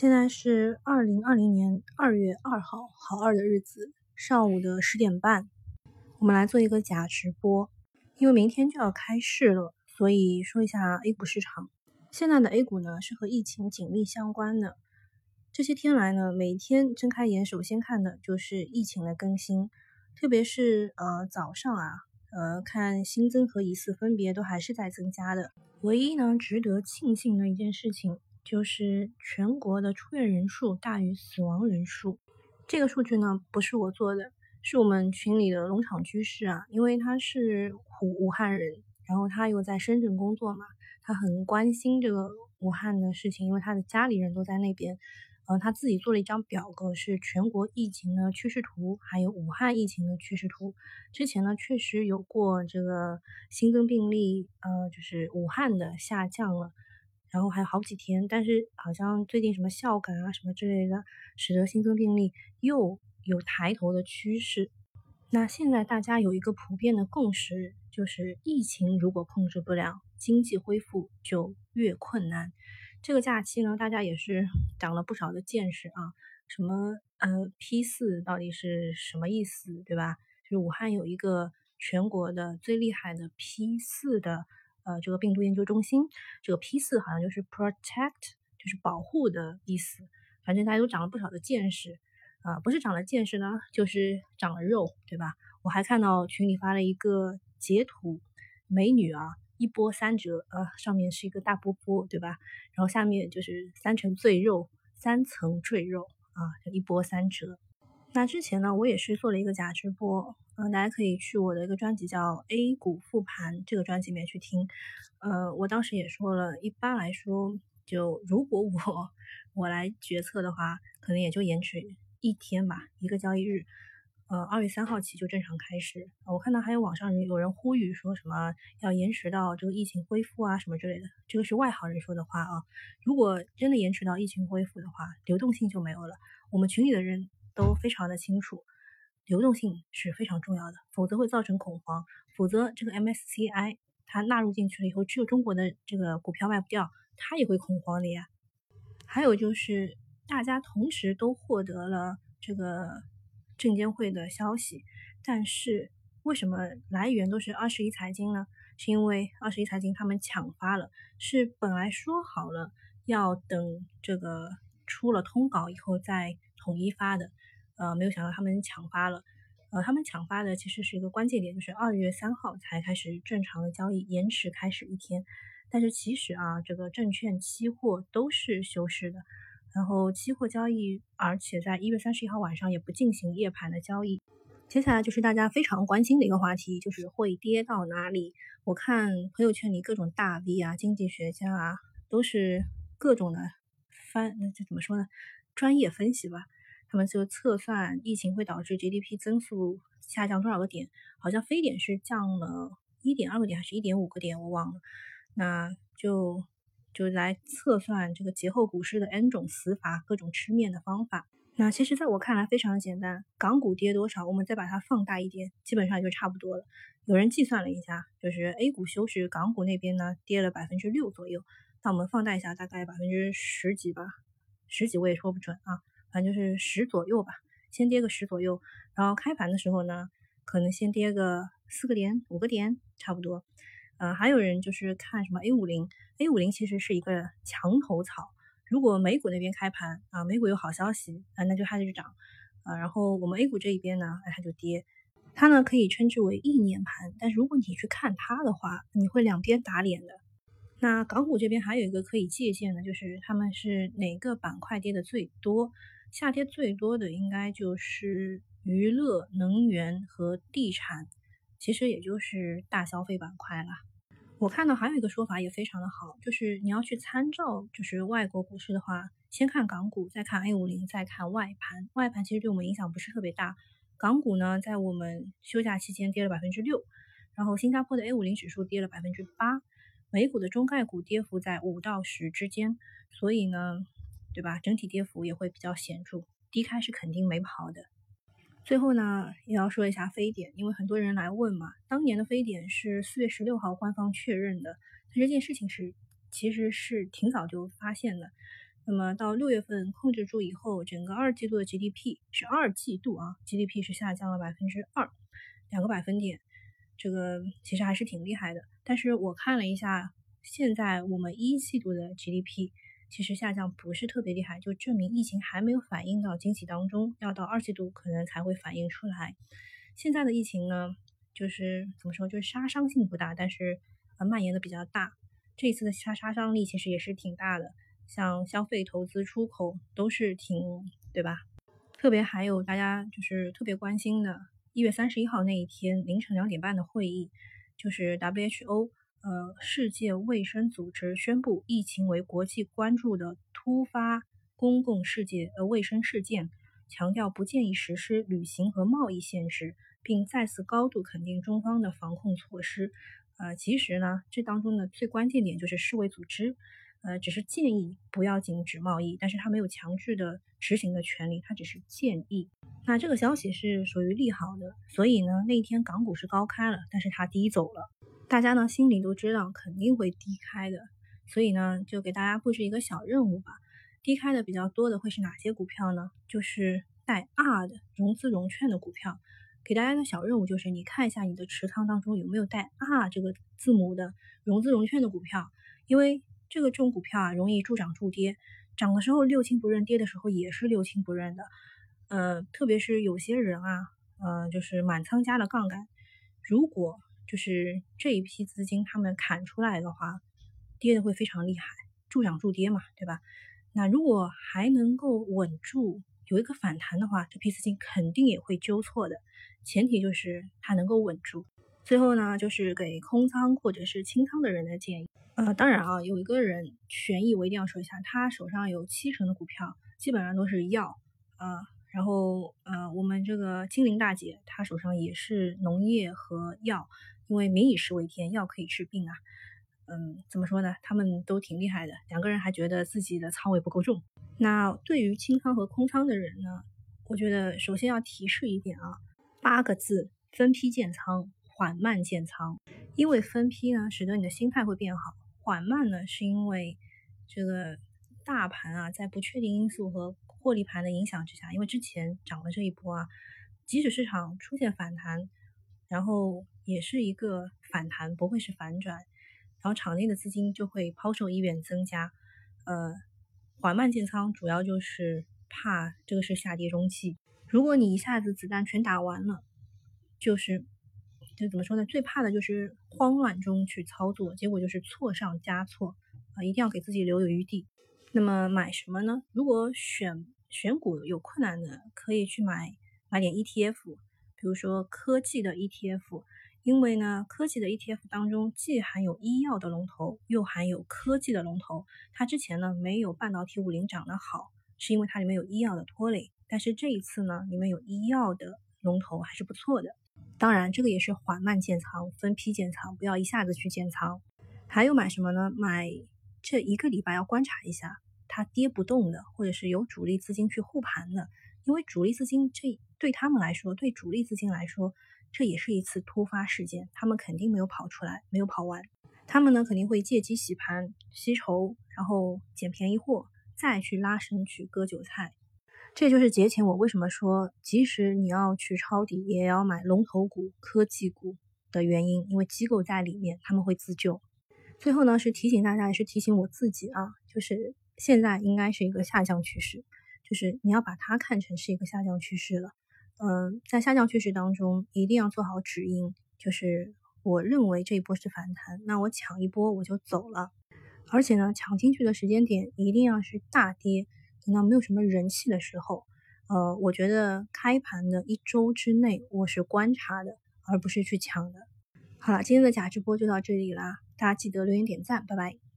现在是二零二零年二月二号，好二的日子，上午的十点半，我们来做一个假直播。因为明天就要开市了，所以说一下 A 股市场。现在的 A 股呢是和疫情紧密相关的。这些天来呢，每天睁开眼首先看的就是疫情的更新，特别是呃早上啊，呃看新增和疑似分别都还是在增加的。唯一呢值得庆幸的一件事情。就是全国的出院人数大于死亡人数，这个数据呢不是我做的，是我们群里的农场居士啊，因为他是武武汉人，然后他又在深圳工作嘛，他很关心这个武汉的事情，因为他的家里人都在那边，嗯，他自己做了一张表格，是全国疫情的趋势图，还有武汉疫情的趋势图。之前呢确实有过这个新增病例，呃，就是武汉的下降了。然后还有好几天，但是好像最近什么孝感啊什么之类的，使得新增病例又有抬头的趋势。那现在大家有一个普遍的共识，就是疫情如果控制不了，经济恢复就越困难。这个假期呢，大家也是长了不少的见识啊，什么呃 P 四到底是什么意思，对吧？就是武汉有一个全国的最厉害的 P 四的。呃，这个病毒研究中心，这个 P 四好像就是 protect，就是保护的意思。反正大家都长了不少的见识，啊，不是长了见识呢，就是长了肉，对吧？我还看到群里发了一个截图，美女啊，一波三折，呃，上面是一个大波波，对吧？然后下面就是三层赘肉，三层赘肉啊，就一波三折。那之前呢，我也是做了一个假直播。嗯，大家可以去我的一个专辑叫《A 股复盘》这个专辑里面去听。呃，我当时也说了，一般来说，就如果我我来决策的话，可能也就延迟一天吧，一个交易日。呃，二月三号起就正常开始。我看到还有网上有人呼吁说什么要延迟到这个疫情恢复啊什么之类的，这个是外行人说的话啊。如果真的延迟到疫情恢复的话，流动性就没有了。我们群里的人都非常的清楚。流动性是非常重要的，否则会造成恐慌。否则这个 MSCI 它纳入进去了以后，只有中国的这个股票卖不掉，它也会恐慌的呀。还有就是大家同时都获得了这个证监会的消息，但是为什么来源都是二十一财经呢？是因为二十一财经他们抢发了，是本来说好了要等这个出了通稿以后再统一发的。呃，没有想到他们抢发了，呃，他们抢发的其实是一个关键点，就是二月三号才开始正常的交易，延迟开始一天。但是其实啊，这个证券期货都是休市的，然后期货交易，而且在一月三十一号晚上也不进行夜盘的交易。接下来就是大家非常关心的一个话题，就是会跌到哪里？我看朋友圈里各种大 V 啊、经济学家啊，都是各种的翻，那这怎么说呢？专业分析吧。他们就测算疫情会导致 GDP 增速下降多少个点，好像非典是降了一点二个点还是一点五个点，我忘了。那就就来测算这个节后股市的 N 种死法，各种吃面的方法。那其实在我看来非常的简单，港股跌多少，我们再把它放大一点，基本上也就差不多了。有人计算了一下，就是 A 股休市，港股那边呢跌了百分之六左右。那我们放大一下，大概百分之十几吧，十几我也说不准啊。反正就是十左右吧，先跌个十左右，然后开盘的时候呢，可能先跌个四个点、五个点，差不多。呃，还有人就是看什么 A 五零，A 五零其实是一个墙头草。如果美股那边开盘啊，美股有好消息啊，那就它就涨啊。然后我们 A 股这一边呢，哎，它就跌。它呢可以称之为意念盘，但是如果你去看它的话，你会两边打脸的。那港股这边还有一个可以借鉴的，就是他们是哪个板块跌的最多？下跌最多的应该就是娱乐、能源和地产，其实也就是大消费板块了。我看到还有一个说法也非常的好，就是你要去参照就是外国股市的话，先看港股，再看 A 五零，再看外盘。外盘其实对我们影响不是特别大。港股呢，在我们休假期间跌了百分之六，然后新加坡的 A 五零指数跌了百分之八，美股的中概股跌幅在五到十之间，所以呢。对吧？整体跌幅也会比较显著，低开是肯定没跑的。最后呢，也要说一下非典，因为很多人来问嘛。当年的非典是四月十六号官方确认的，但这件事情是其实是挺早就发现的。那么到六月份控制住以后，整个二季度的 GDP 是二季度啊，GDP 是下降了百分之二，两个百分点，这个其实还是挺厉害的。但是我看了一下，现在我们一季度的 GDP 其实下降不是特别厉害，就证明疫情还没有反映到经济当中，要到二季度可能才会反映出来。现在的疫情呢，就是怎么说，就是杀伤性不大，但是呃蔓延的比较大。这一次的杀杀伤力其实也是挺大的。像消费、投资、出口都是挺，对吧？特别还有大家就是特别关心的，一月三十一号那一天凌晨两点半的会议，就是 WHO，呃，世界卫生组织宣布疫情为国际关注的突发公共世界呃卫生事件，强调不建议实施旅行和贸易限制，并再次高度肯定中方的防控措施。呃，其实呢，这当中的最关键点就是世卫组织。呃，只是建议不要禁止贸易，但是他没有强制的执行的权利，他只是建议。那这个消息是属于利好的，所以呢，那一天港股是高开了，但是它低走了。大家呢心里都知道肯定会低开的，所以呢，就给大家布置一个小任务吧。低开的比较多的会是哪些股票呢？就是带 R 的融资融券的股票。给大家的小任务就是，你看一下你的持仓当中有没有带 R 这个字母的融资融券的股票，因为。这个这种股票啊，容易助涨助跌，涨的时候六亲不认，跌的时候也是六亲不认的。呃，特别是有些人啊，呃，就是满仓加了杠杆，如果就是这一批资金他们砍出来的话，跌的会非常厉害，助涨助跌嘛，对吧？那如果还能够稳住，有一个反弹的话，这批资金肯定也会纠错的，前提就是它能够稳住。最后呢，就是给空仓或者是清仓的人的建议。呃，当然啊，有一个人权益我一定要说一下，他手上有七成的股票，基本上都是药啊。然后呃，我们这个金陵大姐她手上也是农业和药，因为民以食为天，药可以治病啊。嗯，怎么说呢？他们都挺厉害的，两个人还觉得自己的仓位不够重。那对于清仓和空仓的人呢，我觉得首先要提示一点啊，八个字：分批建仓，缓慢建仓。因为分批呢，使得你的心态会变好。缓慢呢，是因为这个大盘啊，在不确定因素和获利盘的影响之下，因为之前涨了这一波啊，即使市场出现反弹，然后也是一个反弹，不会是反转，然后场内的资金就会抛售意愿增加。呃，缓慢建仓主要就是怕这个是下跌中期，如果你一下子子弹全打完了，就是。就怎么说呢？最怕的就是慌乱中去操作，结果就是错上加错啊！一定要给自己留有余地。那么买什么呢？如果选选股有困难的，可以去买买点 ETF，比如说科技的 ETF，因为呢，科技的 ETF 当中既含有医药的龙头，又含有科技的龙头。它之前呢没有半导体五零涨得好，是因为它里面有医药的拖累。但是这一次呢，里面有医药的龙头还是不错的。当然，这个也是缓慢建仓、分批建仓，不要一下子去建仓。还有买什么呢？买这一个礼拜要观察一下，它跌不动的，或者是有主力资金去护盘的。因为主力资金这对他们来说，对主力资金来说，这也是一次突发事件，他们肯定没有跑出来，没有跑完。他们呢肯定会借机洗盘、吸筹，然后捡便宜货，再去拉升去割韭菜。这就是节前我为什么说，即使你要去抄底，也要买龙头股、科技股的原因，因为机构在里面，他们会自救。最后呢，是提醒大家，也是提醒我自己啊，就是现在应该是一个下降趋势，就是你要把它看成是一个下降趋势了。嗯，在下降趋势当中，一定要做好止盈，就是我认为这一波是反弹，那我抢一波我就走了，而且呢，抢进去的时间点一定要是大跌。等到没有什么人气的时候，呃，我觉得开盘的一周之内我是观察的，而不是去抢的。好了，今天的假直播就到这里啦，大家记得留言点赞，拜拜。